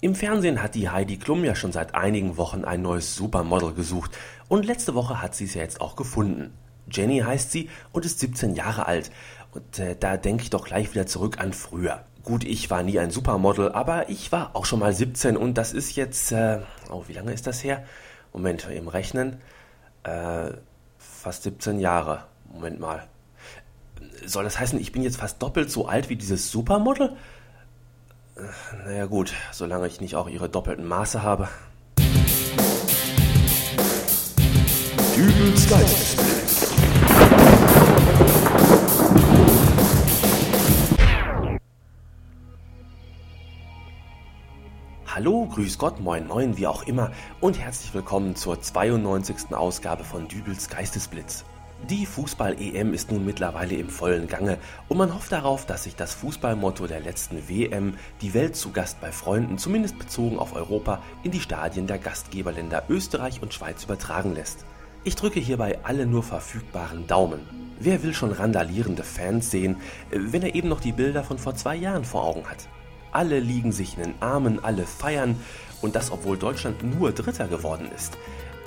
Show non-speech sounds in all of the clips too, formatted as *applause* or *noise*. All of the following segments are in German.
Im Fernsehen hat die Heidi Klum ja schon seit einigen Wochen ein neues Supermodel gesucht und letzte Woche hat sie es ja jetzt auch gefunden. Jenny heißt sie und ist 17 Jahre alt. Und äh, da denke ich doch gleich wieder zurück an früher. Gut, ich war nie ein Supermodel, aber ich war auch schon mal 17 und das ist jetzt, äh, oh, wie lange ist das her? Moment, im Rechnen, äh, fast 17 Jahre. Moment mal. Soll das heißen, ich bin jetzt fast doppelt so alt wie dieses Supermodel? Naja gut, solange ich nicht auch ihre doppelten Maße habe. Dübels. Hallo, grüß Gott, moin, moin, wie auch immer und herzlich willkommen zur 92. Ausgabe von Dübels Geistesblitz. Die Fußball-EM ist nun mittlerweile im vollen Gange und man hofft darauf, dass sich das Fußballmotto der letzten WM, die Welt zu Gast bei Freunden, zumindest bezogen auf Europa, in die Stadien der Gastgeberländer Österreich und Schweiz übertragen lässt. Ich drücke hierbei alle nur verfügbaren Daumen. Wer will schon randalierende Fans sehen, wenn er eben noch die Bilder von vor zwei Jahren vor Augen hat? Alle liegen sich in den Armen, alle feiern und das obwohl Deutschland nur Dritter geworden ist.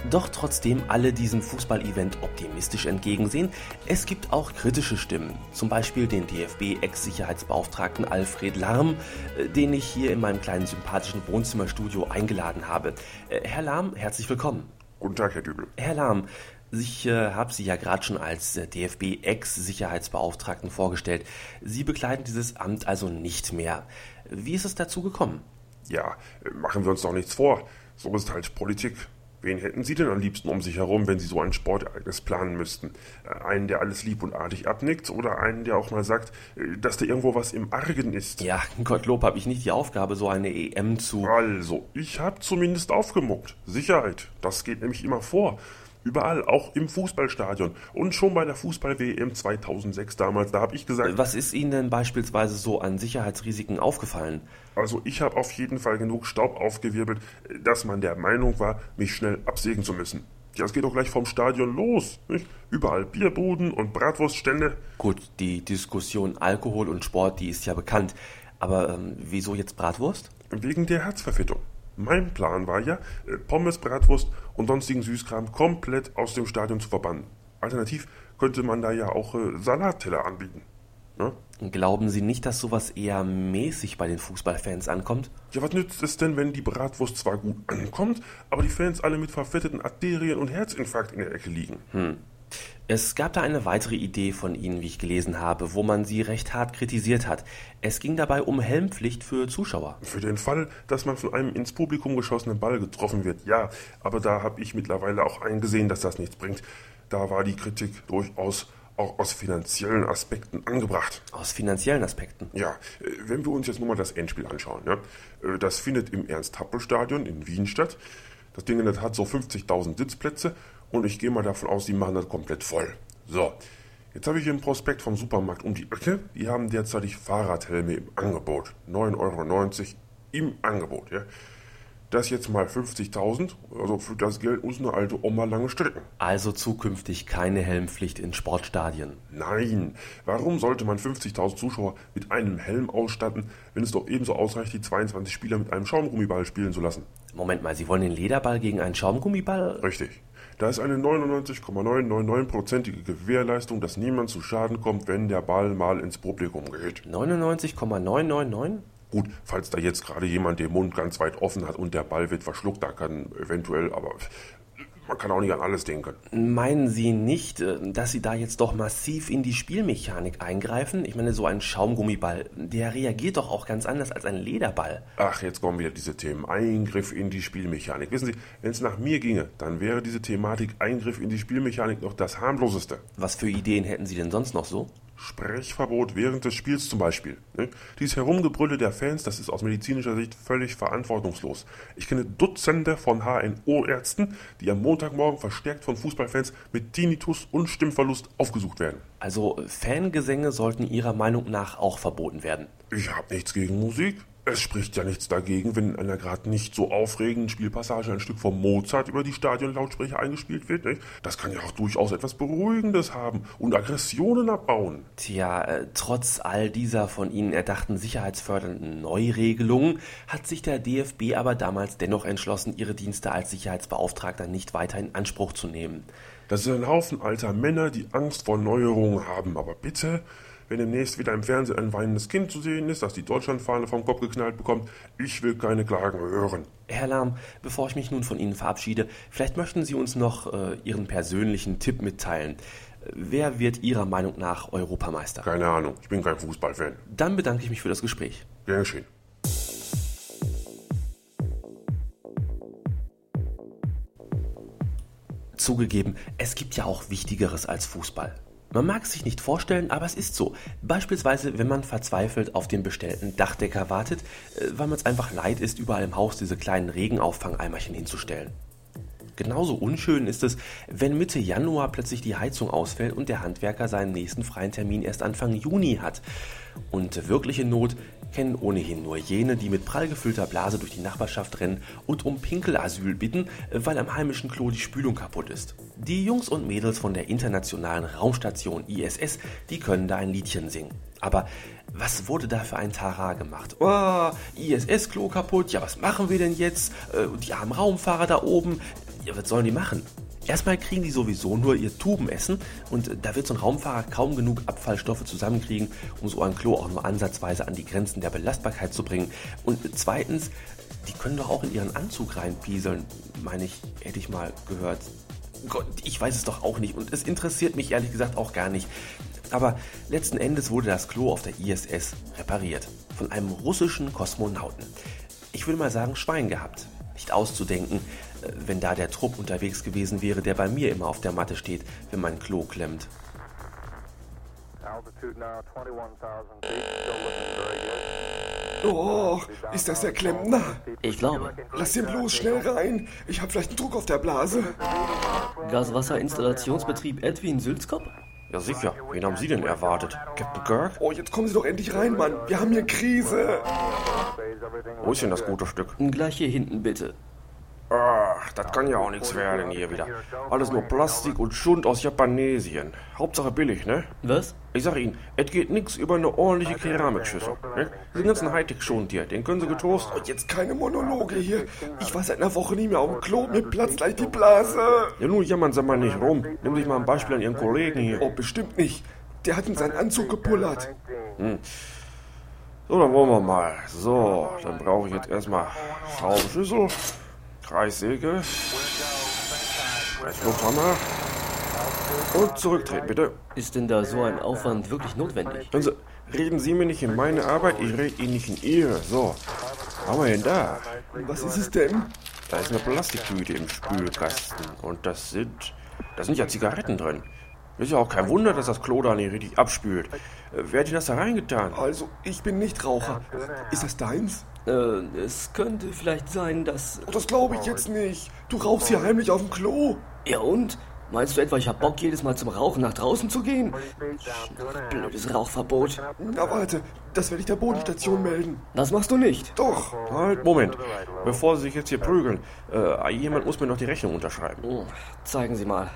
Doch trotzdem alle diesem Fußballevent optimistisch entgegensehen. Es gibt auch kritische Stimmen, zum Beispiel den DFB-Ex-Sicherheitsbeauftragten Alfred Lahm, äh, den ich hier in meinem kleinen sympathischen Wohnzimmerstudio eingeladen habe. Äh, Herr Lahm, herzlich willkommen. Guten Tag, Herr Dübel. Herr Lahm, ich äh, habe Sie ja gerade schon als äh, DFB-Ex-Sicherheitsbeauftragten vorgestellt. Sie bekleiden dieses Amt also nicht mehr. Wie ist es dazu gekommen? Ja, machen wir uns doch nichts vor. So ist halt Politik. Wen hätten Sie denn am liebsten um sich herum, wenn Sie so ein Sportereignis planen müssten? Äh, einen, der alles lieb und artig abnickt oder einen, der auch mal sagt, äh, dass da irgendwo was im Argen ist? Ja, *laughs* Gottlob habe ich nicht die Aufgabe, so eine EM zu. Also, ich habe zumindest aufgemuckt. Sicherheit, das geht nämlich immer vor. Überall, auch im Fußballstadion. Und schon bei der Fußball-WM 2006 damals, da habe ich gesagt... Was ist Ihnen denn beispielsweise so an Sicherheitsrisiken aufgefallen? Also ich habe auf jeden Fall genug Staub aufgewirbelt, dass man der Meinung war, mich schnell absägen zu müssen. Ja, es geht doch gleich vom Stadion los. Nicht? Überall Bierbuden und Bratwurststände. Gut, die Diskussion Alkohol und Sport, die ist ja bekannt. Aber ähm, wieso jetzt Bratwurst? Wegen der Herzverfettung. Mein Plan war ja, äh, Pommes, Bratwurst und sonstigen Süßkram komplett aus dem Stadion zu verbannen. Alternativ könnte man da ja auch äh, Salatteller anbieten. Ne? Glauben Sie nicht, dass sowas eher mäßig bei den Fußballfans ankommt? Ja, was nützt es denn, wenn die Bratwurst zwar gut ankommt, aber die Fans alle mit verfetteten Arterien und Herzinfarkt in der Ecke liegen? Hm. Es gab da eine weitere Idee von Ihnen, wie ich gelesen habe, wo man Sie recht hart kritisiert hat. Es ging dabei um Helmpflicht für Zuschauer. Für den Fall, dass man von einem ins Publikum geschossenen Ball getroffen wird, ja. Aber da habe ich mittlerweile auch eingesehen, dass das nichts bringt. Da war die Kritik durchaus auch aus finanziellen Aspekten angebracht. Aus finanziellen Aspekten? Ja, äh, wenn wir uns jetzt nur mal das Endspiel anschauen. Äh, das findet im Ernst-Happel-Stadion in Wien statt. Das Ding hat so 50.000 Sitzplätze und ich gehe mal davon aus, die machen das komplett voll. So, jetzt habe ich hier einen Prospekt vom Supermarkt um die Ecke. Die haben derzeitig Fahrradhelme im Angebot. 9,90 Euro im Angebot. Ja. Das jetzt mal 50.000, also für das Geld muss eine alte Oma lange strecken. Also zukünftig keine Helmpflicht in Sportstadien. Nein, warum sollte man 50.000 Zuschauer mit einem Helm ausstatten, wenn es doch ebenso ausreicht, die 22 Spieler mit einem Schaumgummiball spielen zu lassen? Moment mal, Sie wollen den Lederball gegen einen Schaumgummiball? Richtig. Da ist eine 99,999-prozentige Gewährleistung, dass niemand zu Schaden kommt, wenn der Ball mal ins Publikum geht. 99,999? Gut, falls da jetzt gerade jemand den Mund ganz weit offen hat und der Ball wird verschluckt, da kann eventuell, aber man kann auch nicht an alles denken. Meinen Sie nicht, äh, dass Sie da jetzt doch massiv in die Spielmechanik eingreifen? Ich meine, so ein Schaumgummiball, der reagiert doch auch ganz anders als ein Lederball. Ach, jetzt kommen wieder diese Themen. Eingriff in die Spielmechanik. Wissen Sie, wenn es nach mir ginge, dann wäre diese Thematik Eingriff in die Spielmechanik noch das harmloseste. Was für Ideen hätten Sie denn sonst noch so? Sprechverbot während des Spiels zum Beispiel. Ne? Dieses Herumgebrülle der Fans, das ist aus medizinischer Sicht völlig verantwortungslos. Ich kenne Dutzende von HNO-Ärzten, die am Montagmorgen verstärkt von Fußballfans mit Tinnitus und Stimmverlust aufgesucht werden. Also Fangesänge sollten Ihrer Meinung nach auch verboten werden. Ich habe nichts gegen Musik. Es spricht ja nichts dagegen, wenn in einer gerade nicht so aufregenden Spielpassage ein Stück vom Mozart über die Stadionlautsprecher eingespielt wird. Nicht? Das kann ja auch durchaus etwas Beruhigendes haben und Aggressionen abbauen. Tja, äh, trotz all dieser von Ihnen erdachten sicherheitsfördernden Neuregelungen hat sich der DFB aber damals dennoch entschlossen, ihre Dienste als Sicherheitsbeauftragter nicht weiter in Anspruch zu nehmen. Das sind ein Haufen alter Männer, die Angst vor Neuerungen haben. Aber bitte, wenn demnächst wieder im Fernsehen ein weinendes Kind zu sehen ist, das die Deutschlandfahne vom Kopf geknallt bekommt, ich will keine Klagen hören. Herr Lahm, bevor ich mich nun von Ihnen verabschiede, vielleicht möchten Sie uns noch äh, Ihren persönlichen Tipp mitteilen. Wer wird Ihrer Meinung nach Europameister? Keine Ahnung, ich bin kein Fußballfan. Dann bedanke ich mich für das Gespräch. Gern geschehen. Zugegeben, es gibt ja auch Wichtigeres als Fußball. Man mag es sich nicht vorstellen, aber es ist so. Beispielsweise, wenn man verzweifelt auf den bestellten Dachdecker wartet, äh, weil man es einfach leid ist, überall im Haus diese kleinen Regenauffangeimerchen hinzustellen. Genauso unschön ist es, wenn Mitte Januar plötzlich die Heizung ausfällt und der Handwerker seinen nächsten freien Termin erst Anfang Juni hat. Und wirkliche Not kennen ohnehin nur jene, die mit prall gefüllter Blase durch die Nachbarschaft rennen und um Pinkelasyl bitten, weil am heimischen Klo die Spülung kaputt ist. Die Jungs und Mädels von der internationalen Raumstation ISS, die können da ein Liedchen singen. Aber was wurde da für ein Tara gemacht? Oh, ISS-Klo kaputt, ja was machen wir denn jetzt? Äh, die armen Raumfahrer da oben, ja was sollen die machen? Erstmal kriegen die sowieso nur ihr Tubenessen und da wird so ein Raumfahrer kaum genug Abfallstoffe zusammenkriegen, um so ein Klo auch nur ansatzweise an die Grenzen der Belastbarkeit zu bringen. Und zweitens, die können doch auch in ihren Anzug reinpieseln, meine ich, hätte ich mal gehört. Gott, ich weiß es doch auch nicht und es interessiert mich ehrlich gesagt auch gar nicht. Aber letzten Endes wurde das Klo auf der ISS repariert. Von einem russischen Kosmonauten. Ich würde mal sagen, Schwein gehabt. Nicht auszudenken, äh, wenn da der Trupp unterwegs gewesen wäre, der bei mir immer auf der Matte steht, wenn mein Klo klemmt. Oh, ist das der Klempner? Ich glaube. Lass ihn bloß schnell rein. Ich habe vielleicht einen Druck auf der Blase. Gaswasserinstallationsbetrieb Edwin Sülzkopf? Ja sicher, wen haben Sie denn erwartet? Captain Kirk? Oh, jetzt kommen Sie doch endlich rein, Mann. Wir haben hier Krise. Wo ist denn das gute Stück? Gleich hier hinten, bitte. Ach, das kann ja auch nichts werden hier wieder. Alles nur Plastik und Schund aus Japanesien. Hauptsache billig, ne? Was? Ich sag Ihnen, es geht nix über eine ordentliche Keramikschüssel. Ne? Diesen ganzen Hightech-Schund hier, den können Sie getrost. Oh, jetzt keine Monologe hier. Ich war seit einer Woche nicht mehr auf dem Klo. Mir platzt gleich die Blase. Ja, nun jammern Sie mal nicht rum. Nehmen Sie sich mal ein Beispiel an Ihren Kollegen hier. Oh, bestimmt nicht. Der hat in seinen Anzug gepullert. Hm. So, dann wollen wir mal. So, dann brauche ich jetzt erstmal Schraubenschlüssel, Kreissäge, Presslufthammer und zurücktreten, bitte. Ist denn da so ein Aufwand wirklich notwendig? Hören Sie, reden Sie mir nicht in meine Arbeit, ich rede Ihnen nicht in Ihre. So, was haben wir denn da? Was ist es denn? Da ist eine Plastiktüte im Spülkasten und das sind, da sind ja Zigaretten drin. Ist ja auch kein Wunder, dass das Klo da nicht richtig abspült. Äh, Wer hat denn das da reingetan? Also, ich bin nicht Raucher. Ist das deins? Äh, es könnte vielleicht sein, dass... Oh, das glaube ich jetzt nicht. Du rauchst hier heimlich auf dem Klo. Ja und? Meinst du etwa, ich hab Bock, jedes Mal zum Rauchen nach draußen zu gehen? Blödes Rauchverbot. Na warte, das werde ich der Bodenstation melden. Das machst du nicht. Doch. Halt, Moment. Bevor Sie sich jetzt hier prügeln, äh, jemand muss mir noch die Rechnung unterschreiben. Oh, zeigen Sie mal.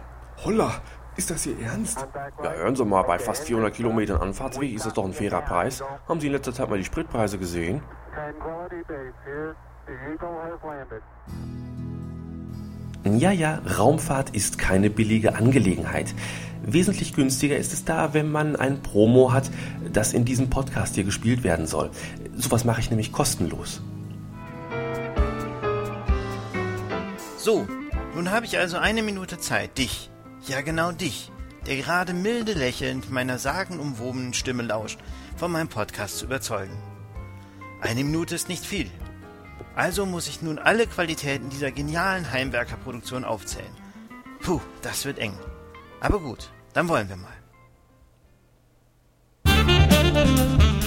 Holla, ist das Ihr Ernst? Ja, hören Sie mal, bei fast 400 Kilometern Anfahrtsweg ist das doch ein fairer Preis. Haben Sie in letzter Zeit mal die Spritpreise gesehen? Ja, ja, Raumfahrt ist keine billige Angelegenheit. Wesentlich günstiger ist es da, wenn man ein Promo hat, das in diesem Podcast hier gespielt werden soll. Sowas mache ich nämlich kostenlos. So, nun habe ich also eine Minute Zeit, dich, ja genau dich, der gerade milde lächelnd meiner sagenumwobenen Stimme lauscht, von meinem Podcast zu überzeugen. Eine Minute ist nicht viel. Also muss ich nun alle Qualitäten dieser genialen Heimwerkerproduktion aufzählen. Puh, das wird eng. Aber gut, dann wollen wir mal.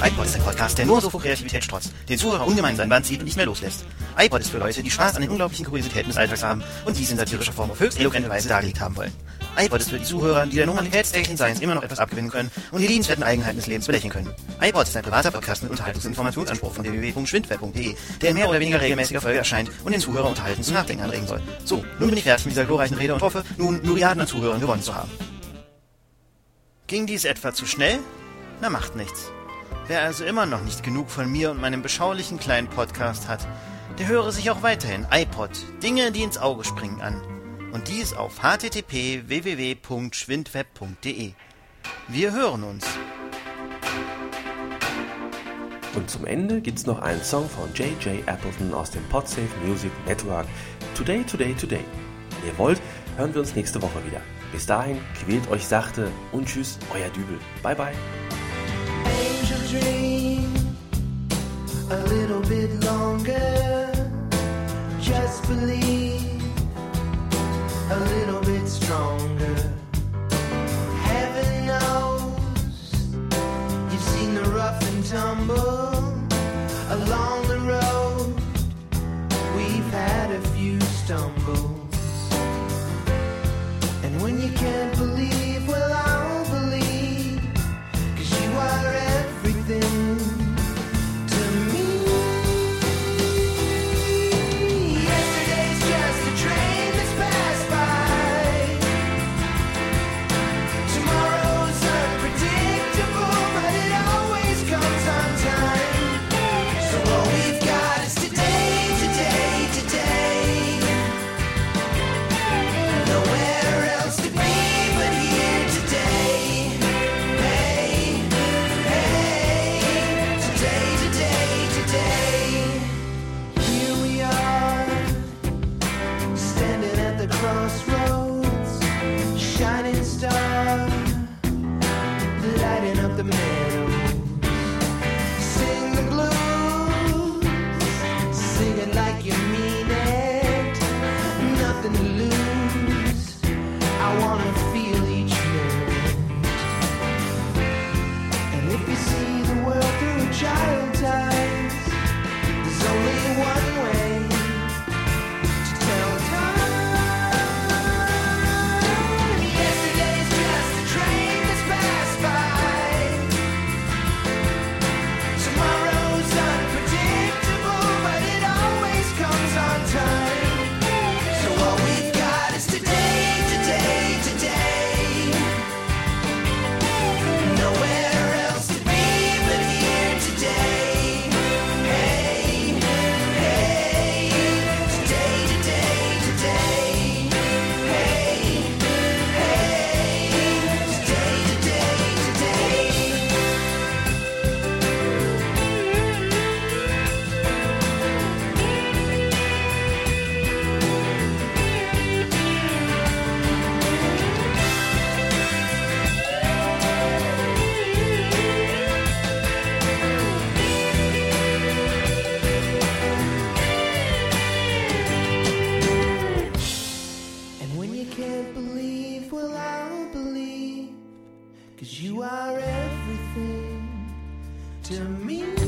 iPod ist ein Podcast, der nur so vor Kreativität strotzt, den Zuhörer ungemein sein Band zieht und nicht mehr loslässt. iPod ist für Leute, die Spaß an den unglaublichen Kuriositäten des Alltags haben und dies in satirischer Form auf höchst eloquente Weise dargelegt haben wollen. iPod ist für die Zuhörer, die der normalitätstäglichen Science immer noch etwas abgewinnen können und die liebenswerten Eigenheiten des Lebens belächeln können. iPod ist ein privater Podcast mit Unterhaltungs- und Informationsanspruch von www.schwindweb.de, der in mehr oder weniger regelmäßiger Folge erscheint und den Zuhörer unterhalten zum Nachdenken anregen soll. So, nun bin ich fertig mit dieser glorreichen Rede und hoffe, nun Myriaden an Zuhörern gewonnen zu haben. Ging dies etwa zu schnell? Na macht nichts. Wer also immer noch nicht genug von mir und meinem beschaulichen kleinen Podcast hat, der höre sich auch weiterhin iPod, Dinge, die ins Auge springen an. Und dies auf http www.schwindweb.de. Wir hören uns. Und zum Ende gibt's noch einen Song von J.J. Appleton aus dem Podsafe Music Network. Today, Today, Today. Wenn ihr wollt, hören wir uns nächste Woche wieder. Bis dahin, quält euch sachte und tschüss, euer Dübel. Bye, bye. angel dream a little bit longer. Just believe a little bit stronger. Heaven knows you've seen the rough and tumble along the road. We've had a few stumbles, and when you can't believe. to me.